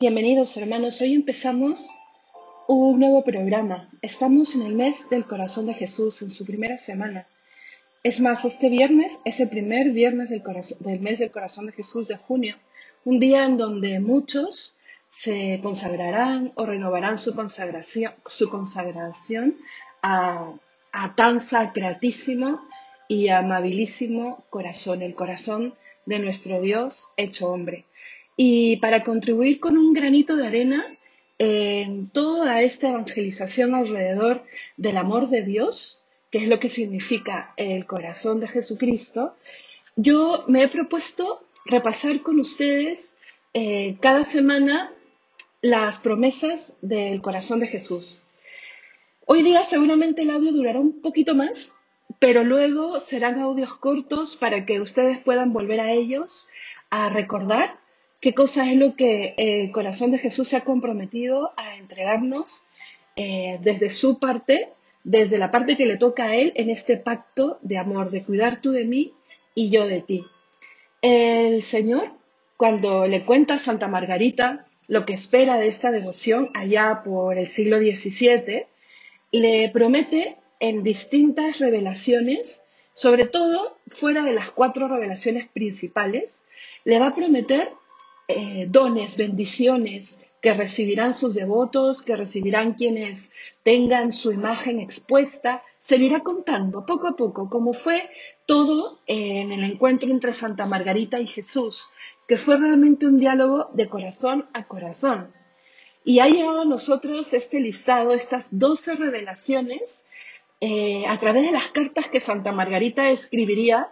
Bienvenidos hermanos, hoy empezamos un nuevo programa. Estamos en el mes del corazón de Jesús, en su primera semana. Es más, este viernes es el primer viernes del, mes del corazón de Jesús de junio, un día en donde muchos se consagrarán o renovarán su consagración, su consagración a, a tan sacratísimo y amabilísimo corazón, el corazón de nuestro Dios hecho hombre y para contribuir con un granito de arena en toda esta evangelización alrededor del amor de Dios, que es lo que significa el corazón de Jesucristo, yo me he propuesto repasar con ustedes eh, cada semana las promesas del corazón de Jesús. Hoy día seguramente el audio durará un poquito más, pero luego serán audios cortos para que ustedes puedan volver a ellos a recordar qué cosa es lo que el corazón de Jesús se ha comprometido a entregarnos eh, desde su parte, desde la parte que le toca a Él en este pacto de amor, de cuidar tú de mí y yo de ti. El Señor, cuando le cuenta a Santa Margarita lo que espera de esta devoción allá por el siglo XVII, le promete en distintas revelaciones, sobre todo fuera de las cuatro revelaciones principales, le va a prometer eh, dones, bendiciones que recibirán sus devotos, que recibirán quienes tengan su imagen expuesta. Se irá contando poco a poco cómo fue todo en el encuentro entre Santa Margarita y Jesús, que fue realmente un diálogo de corazón a corazón. Y ha llegado a nosotros este listado, estas doce revelaciones, eh, a través de las cartas que Santa Margarita escribiría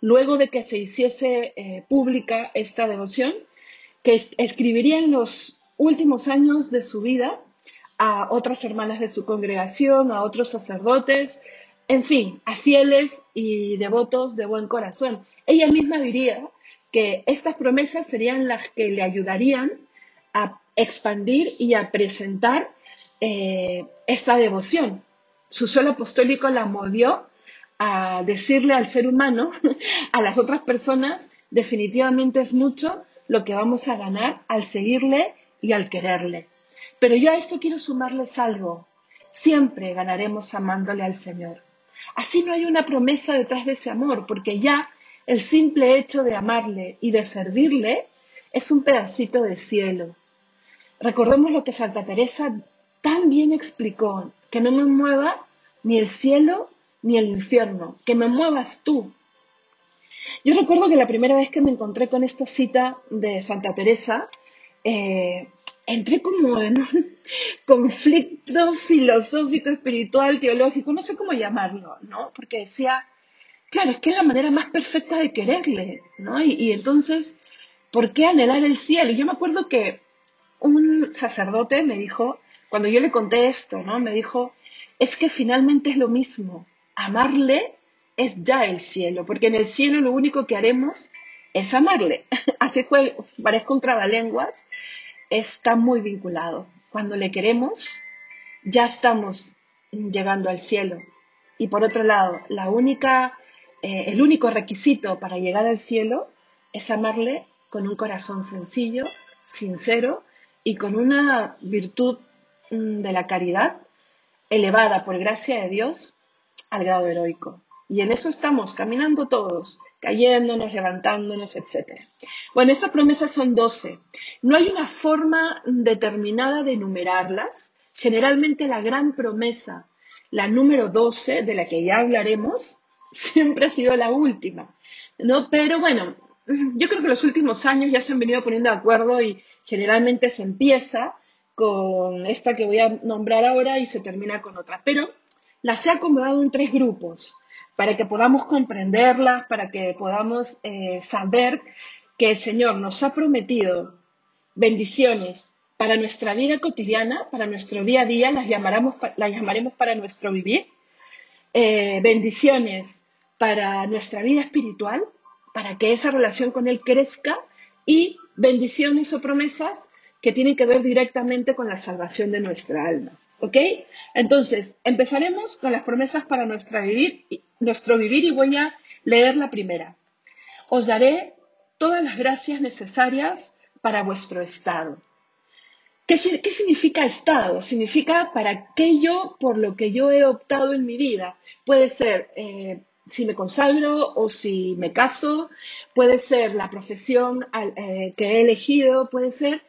luego de que se hiciese eh, pública esta devoción que escribiría en los últimos años de su vida a otras hermanas de su congregación, a otros sacerdotes, en fin, a fieles y devotos de buen corazón. Ella misma diría que estas promesas serían las que le ayudarían a expandir y a presentar eh, esta devoción. Su suelo apostólico la movió a decirle al ser humano, a las otras personas, definitivamente es mucho lo que vamos a ganar al seguirle y al quererle. Pero yo a esto quiero sumarles algo. Siempre ganaremos amándole al Señor. Así no hay una promesa detrás de ese amor, porque ya el simple hecho de amarle y de servirle es un pedacito de cielo. Recordemos lo que Santa Teresa tan bien explicó, que no me mueva ni el cielo ni el infierno, que me muevas tú, yo recuerdo que la primera vez que me encontré con esta cita de Santa Teresa, eh, entré como en un conflicto filosófico, espiritual, teológico, no sé cómo llamarlo, ¿no? Porque decía, claro, es que es la manera más perfecta de quererle, ¿no? Y, y entonces, ¿por qué anhelar el cielo? Y yo me acuerdo que un sacerdote me dijo, cuando yo le conté esto, ¿no? Me dijo, es que finalmente es lo mismo, amarle es ya el cielo, porque en el cielo lo único que haremos es amarle. Así que parezco un trabalenguas, está muy vinculado. Cuando le queremos, ya estamos llegando al cielo. Y por otro lado, la única, eh, el único requisito para llegar al cielo es amarle con un corazón sencillo, sincero y con una virtud mm, de la caridad elevada por gracia de Dios al grado heroico. Y en eso estamos, caminando todos, cayéndonos, levantándonos, etc. Bueno, estas promesas son 12. No hay una forma determinada de enumerarlas. Generalmente la gran promesa, la número 12, de la que ya hablaremos, siempre ha sido la última. ¿no? Pero bueno, yo creo que los últimos años ya se han venido poniendo de acuerdo y generalmente se empieza con esta que voy a nombrar ahora y se termina con otra. Pero las he acomodado en tres grupos para que podamos comprenderlas, para que podamos eh, saber que el Señor nos ha prometido bendiciones para nuestra vida cotidiana, para nuestro día a día, las, llamaremos, las llamaremos para nuestro vivir, eh, bendiciones para nuestra vida espiritual, para que esa relación con Él crezca y bendiciones o promesas que tienen que ver directamente con la salvación de nuestra alma. ¿Ok? Entonces, empezaremos con las promesas para nuestra vivir, nuestro vivir y voy a leer la primera. Os daré todas las gracias necesarias para vuestro estado. ¿Qué, significa estado? Significa para aquello por lo que yo he optado en mi vida. Puede ser eh, si me consagro o si me caso, puede ser la profesión eh, que he elegido, puede ser,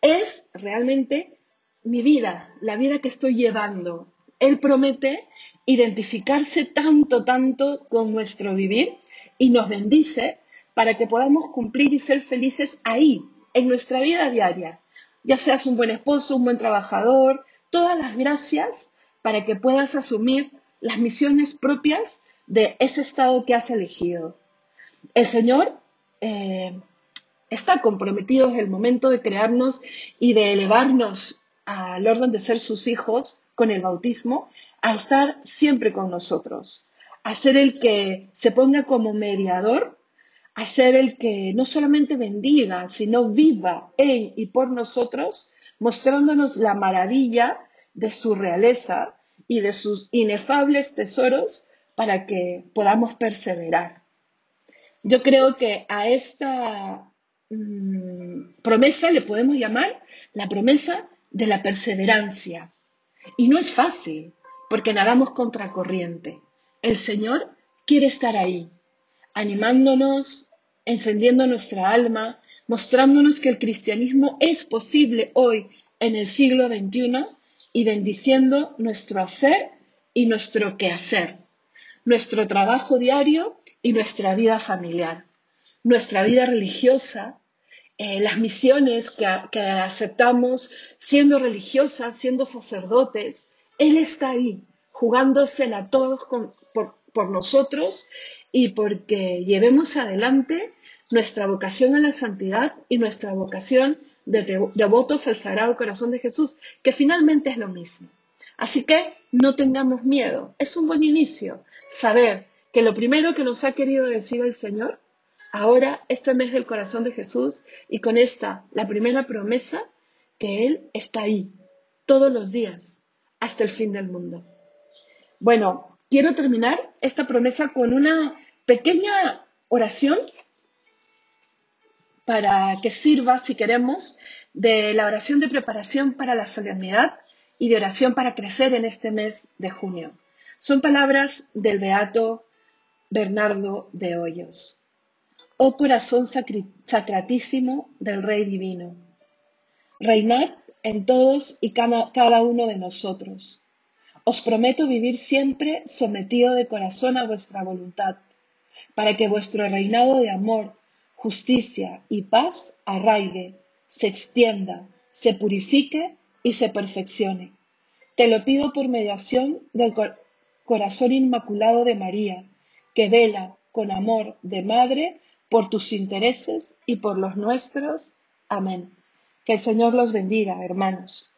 es realmente mi vida, la vida que estoy llevando. Él promete identificarse tanto, tanto con nuestro vivir y nos bendice para que podamos cumplir y ser felices ahí, en nuestra vida diaria ya seas un buen esposo, un buen trabajador, todas las gracias para que puedas asumir las misiones propias de ese estado que has elegido. El Señor eh, está comprometido desde el momento de crearnos y de elevarnos al orden de ser sus hijos con el bautismo, a estar siempre con nosotros, a ser el que se ponga como mediador a ser el que no solamente bendiga, sino viva en y por nosotros, mostrándonos la maravilla de su realeza y de sus inefables tesoros para que podamos perseverar. Yo creo que a esta mm, promesa le podemos llamar la promesa de la perseverancia. Y no es fácil, porque nadamos contracorriente. El Señor quiere estar ahí, animándonos, encendiendo nuestra alma, mostrándonos que el cristianismo es posible hoy en el siglo XXI y bendiciendo nuestro hacer y nuestro quehacer, nuestro trabajo diario y nuestra vida familiar, nuestra vida religiosa, eh, las misiones que, aceptamos siendo religiosas, siendo sacerdotes. Él está ahí, jugándosela a todos por nosotros y porque llevemos adelante nuestra vocación a la santidad y nuestra vocación de devotos al Sagrado Corazón de Jesús, que finalmente es lo mismo. Así que no tengamos miedo. Es un buen inicio saber que lo primero que nos ha querido decir el Señor, ahora este mes del corazón de Jesús y con esta, la primera promesa, que Él está ahí todos los días hasta el fin del mundo. Bueno, quiero terminar esta promesa con una pequeña oración para que sirva, si queremos, de la oración de preparación para la solemnidad y de oración para crecer en este mes de junio. Son palabras del beato Bernardo de Hoyos. Oh corazón sacratísimo del Rey Divino, reinad en todos y cada uno de nosotros. Os prometo vivir siempre sometido de corazón a vuestra voluntad para que vuestro reinado de amor, justicia y paz arraigue, se extienda, se purifique y se perfeccione. Te lo pido por mediación del corazón inmaculado de María, que vela con amor de madre por tus intereses y por los nuestros. Amén. Que el Señor los bendiga, hermanos.